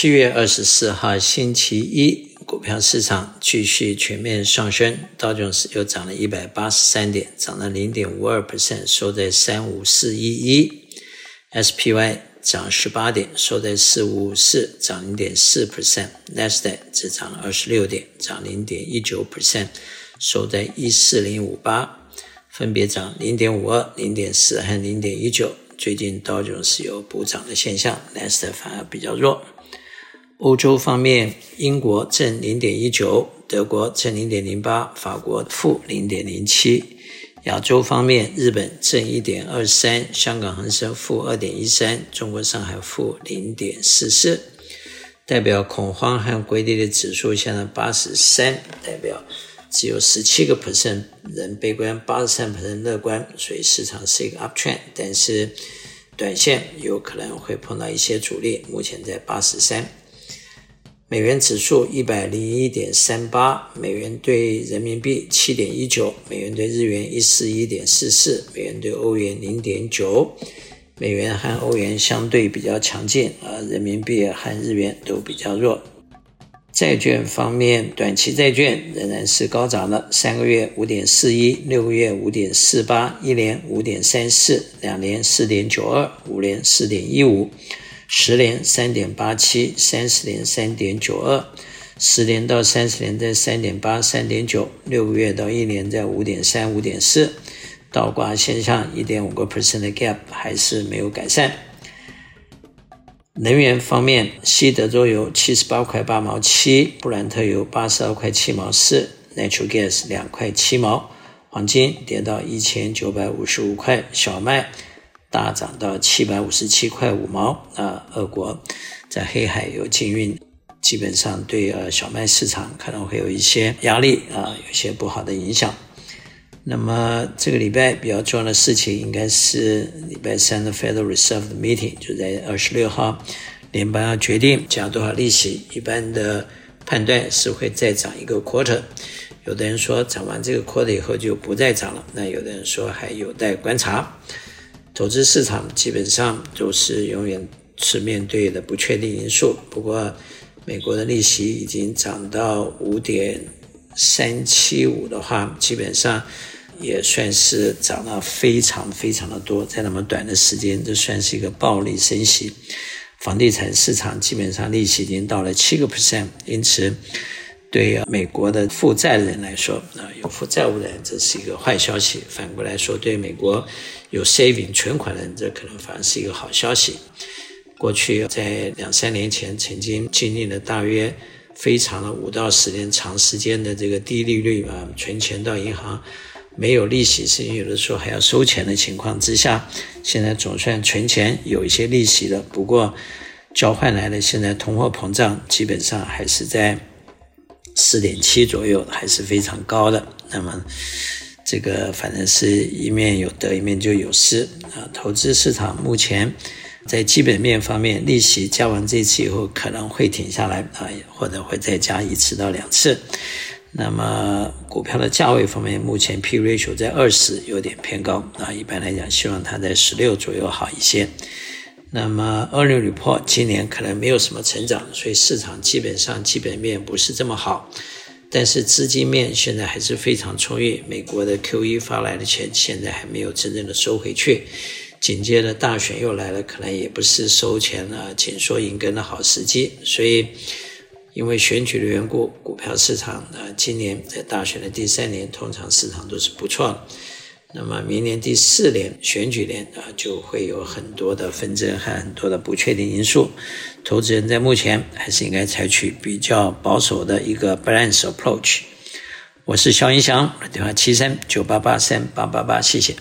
七月二十四号星期一，股票市场继续全面上升，道琼斯又涨了一百八十三点，涨了零点五二 percent，收在三五四一一。SPY 涨十八点，收在四五五四，涨零点四 percent。Nasdaq 只涨了二十六点，涨零点一九 percent，收在一四零五八，分别涨零点五二、零点四和零点一九。最近道琼斯有补涨的现象，Nasdaq 反而比较弱。欧洲方面，英国正零点一九，德国正零点零八，法国负零点零七。亚洲方面，日本正一点二三，香港恒生负二点一三，中国上海负零点四四。代表恐慌和归类的指数现在八十三，代表只有十七个 percent 人悲观，八十三 percent 乐观，所以市场是一个 uptrend，但是短线有可能会碰到一些阻力，目前在八十三。美元指数一百零一点三八，美元兑人民币七点一九，美元兑日元一四一点四四，美元兑欧元零点九，美元和欧元相对比较强劲，而人民币和日元都比较弱。债券方面，短期债券仍然是高涨的，三个月五点四一，六个月五点四八，一年五点三四，两年四点九二，五年四点一五。十年三点八七，三十年三点九二，十年到三十年在三点八、三点九，六个月到一年在五点三、五点四，倒挂现象一点五个 percent 的 gap 还是没有改善。能源方面，西德州油七十八块八毛七，布兰特油八十二块七毛四，Natural Gas 两块七毛，黄金跌到一千九百五十五块，小麦。大涨到七百五十七块五毛啊！俄国在黑海有禁运，基本上对呃小麦市场可能会有一些压力啊，有些不好的影响。那么这个礼拜比较重要的事情，应该是礼拜三的 Federal Reserve Meeting，就在二十六号，联邦要决定加多少利息。一般的判断是会再涨一个 quarter，有的人说涨完这个 quarter 以后就不再涨了，那有的人说还有待观察。投资市场基本上都是永远是面对的不确定因素。不过，美国的利息已经涨到五点三七五的话，基本上也算是涨了非常非常的多，在那么短的时间，这算是一个暴力升息。房地产市场基本上利息已经到了七个 percent，因此。对美国的负债人来说，啊，有负债务的人，这是一个坏消息。反过来说，对美国有 saving 存款的人，这可能反而是一个好消息。过去在两三年前，曾经经历了大约非常的五到十年长时间的这个低利率啊，存钱到银行没有利息，甚至有的时候还要收钱的情况之下，现在总算存钱有一些利息了。不过交换来的现在通货膨胀基本上还是在。四点七左右还是非常高的，那么这个反正是一面有得，一面就有失啊。投资市场目前在基本面方面，利息加完这次以后可能会停下来啊，或者会再加一次到两次。那么股票的价位方面，目前 P ratio 在二十，有点偏高啊。一般来讲，希望它在十六左右好一些。那么，earnings report 今年可能没有什么成长，所以市场基本上基本面不是这么好。但是资金面现在还是非常充裕，美国的 QE 发来的钱现在还没有真正的收回去。紧接着大选又来了，可能也不是收钱啊紧缩银根的好时机。所以，因为选举的缘故，股票市场呢，今年在大选的第三年，通常市场都是不错的。那么明年第四年选举年啊，就会有很多的纷争和很多的不确定因素。投资人在目前还是应该采取比较保守的一个 balance approach。我是肖云翔，电话七三九八八三八八八，谢谢。